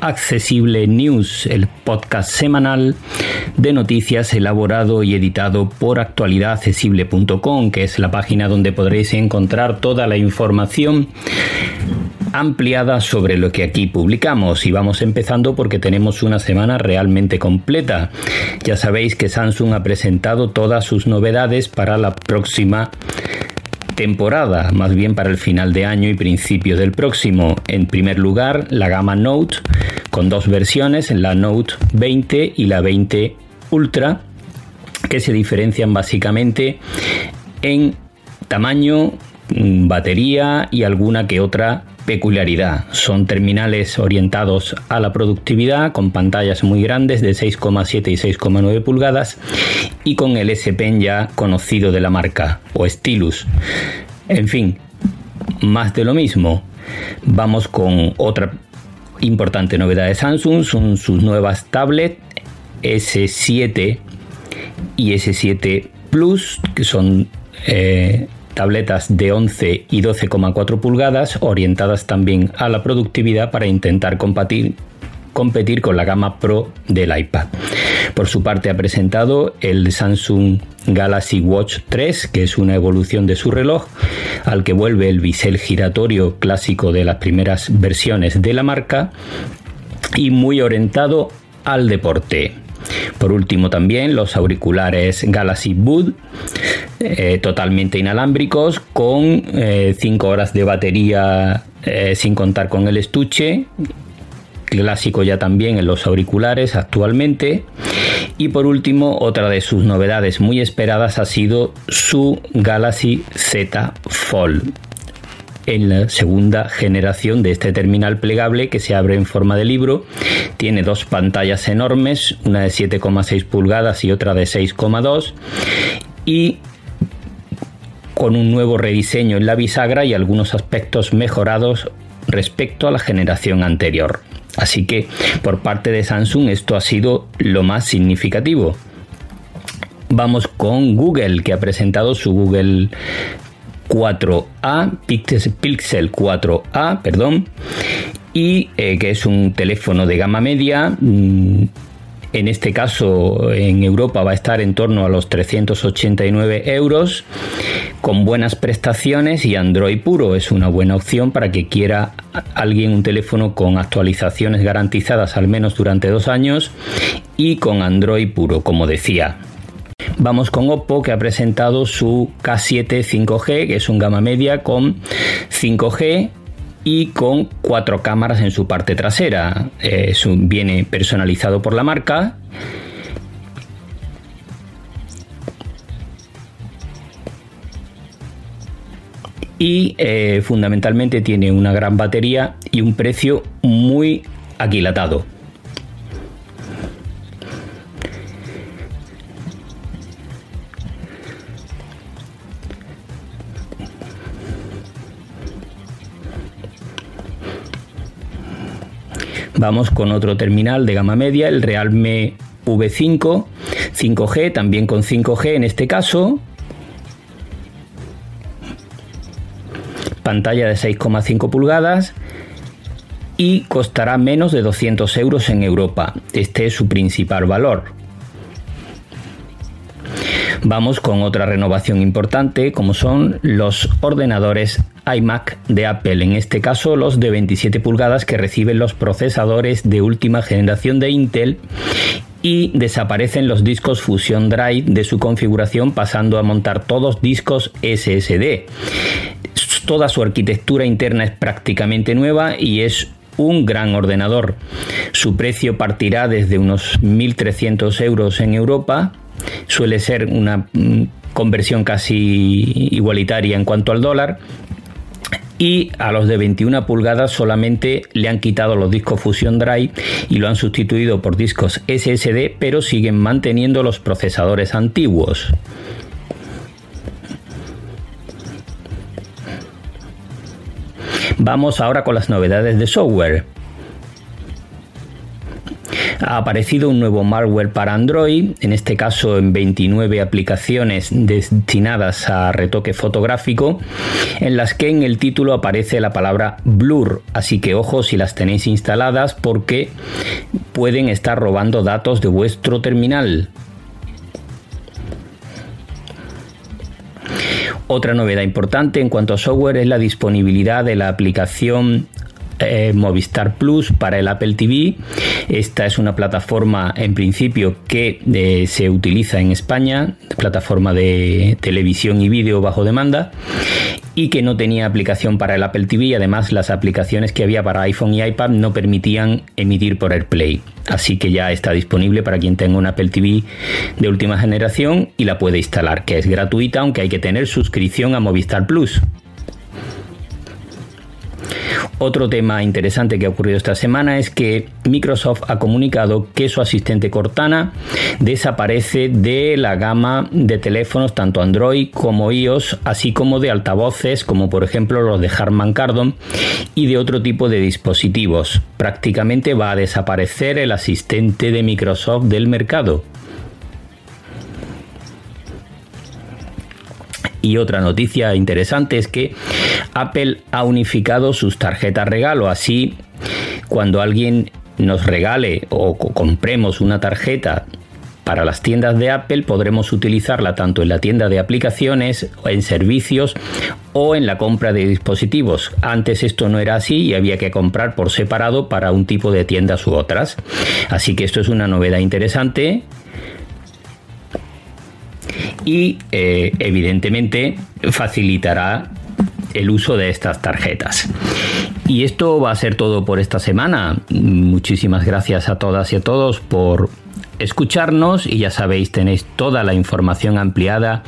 Accesible News, el podcast semanal de noticias elaborado y editado por actualidadaccesible.com, que es la página donde podréis encontrar toda la información ampliada sobre lo que aquí publicamos y vamos empezando porque tenemos una semana realmente completa. Ya sabéis que Samsung ha presentado todas sus novedades para la próxima temporada, más bien para el final de año y principios del próximo. En primer lugar, la gama Note, con dos versiones, la Note 20 y la 20 Ultra, que se diferencian básicamente en tamaño, mm, batería y alguna que otra peculiaridad. Son terminales orientados a la productividad con pantallas muy grandes de 6,7 y 6,9 pulgadas y con el S Pen ya conocido de la marca o Stylus. En fin, más de lo mismo. Vamos con otra importante novedad de Samsung, son sus nuevas tablets S7 y S7 Plus, que son eh, tabletas de 11 y 12,4 pulgadas orientadas también a la productividad para intentar competir, competir con la gama Pro del iPad. Por su parte ha presentado el Samsung Galaxy Watch 3, que es una evolución de su reloj, al que vuelve el bisel giratorio clásico de las primeras versiones de la marca y muy orientado al deporte. Por último también los auriculares Galaxy Bud eh, totalmente inalámbricos con 5 eh, horas de batería eh, sin contar con el estuche clásico ya también en los auriculares actualmente. Y por último otra de sus novedades muy esperadas ha sido su Galaxy Z Fold en la segunda generación de este terminal plegable que se abre en forma de libro. Tiene dos pantallas enormes, una de 7,6 pulgadas y otra de 6,2 y con un nuevo rediseño en la bisagra y algunos aspectos mejorados respecto a la generación anterior. Así que por parte de Samsung esto ha sido lo más significativo. Vamos con Google, que ha presentado su Google 4A, Pixel 4A, perdón, y eh, que es un teléfono de gama media. Mm, en este caso, en Europa va a estar en torno a los 389 euros, con buenas prestaciones y Android puro. Es una buena opción para que quiera alguien un teléfono con actualizaciones garantizadas al menos durante dos años y con Android puro, como decía. Vamos con Oppo que ha presentado su K7 5G, que es un gama media con 5G y con cuatro cámaras en su parte trasera. viene personalizado por la marca. Y eh, fundamentalmente tiene una gran batería y un precio muy aquilatado. Vamos con otro terminal de gama media, el Realme V5, 5G, también con 5G en este caso. Pantalla de 6,5 pulgadas y costará menos de 200 euros en Europa. Este es su principal valor. Vamos con otra renovación importante como son los ordenadores iMac de Apple, en este caso los de 27 pulgadas que reciben los procesadores de última generación de Intel y desaparecen los discos Fusion Drive de su configuración pasando a montar todos discos SSD. Toda su arquitectura interna es prácticamente nueva y es un gran ordenador. Su precio partirá desde unos 1.300 euros en Europa. Suele ser una mm, conversión casi igualitaria en cuanto al dólar y a los de 21 pulgadas solamente le han quitado los discos Fusion Drive y lo han sustituido por discos SSD, pero siguen manteniendo los procesadores antiguos. Vamos ahora con las novedades de software ha aparecido un nuevo malware para Android, en este caso en 29 aplicaciones destinadas a retoque fotográfico, en las que en el título aparece la palabra blur, así que ojo si las tenéis instaladas porque pueden estar robando datos de vuestro terminal. Otra novedad importante en cuanto a software es la disponibilidad de la aplicación eh, Movistar Plus para el Apple TV. Esta es una plataforma en principio que eh, se utiliza en España, plataforma de televisión y vídeo bajo demanda y que no tenía aplicación para el Apple TV. Además, las aplicaciones que había para iPhone y iPad no permitían emitir por AirPlay. Así que ya está disponible para quien tenga un Apple TV de última generación y la puede instalar, que es gratuita, aunque hay que tener suscripción a Movistar Plus. Otro tema interesante que ha ocurrido esta semana es que Microsoft ha comunicado que su asistente Cortana desaparece de la gama de teléfonos tanto Android como iOS, así como de altavoces como por ejemplo los de Harman Kardon y de otro tipo de dispositivos. Prácticamente va a desaparecer el asistente de Microsoft del mercado. Y otra noticia interesante es que Apple ha unificado sus tarjetas regalo. Así, cuando alguien nos regale o compremos una tarjeta para las tiendas de Apple podremos utilizarla tanto en la tienda de aplicaciones, en servicios o en la compra de dispositivos. Antes esto no era así y había que comprar por separado para un tipo de tiendas u otras. Así que esto es una novedad interesante y eh, evidentemente facilitará el uso de estas tarjetas. Y esto va a ser todo por esta semana. Muchísimas gracias a todas y a todos por escucharnos y ya sabéis tenéis toda la información ampliada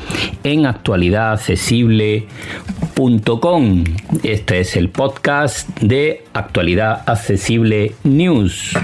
en actualidadaccesible.com. Este es el podcast de Actualidad Accesible News.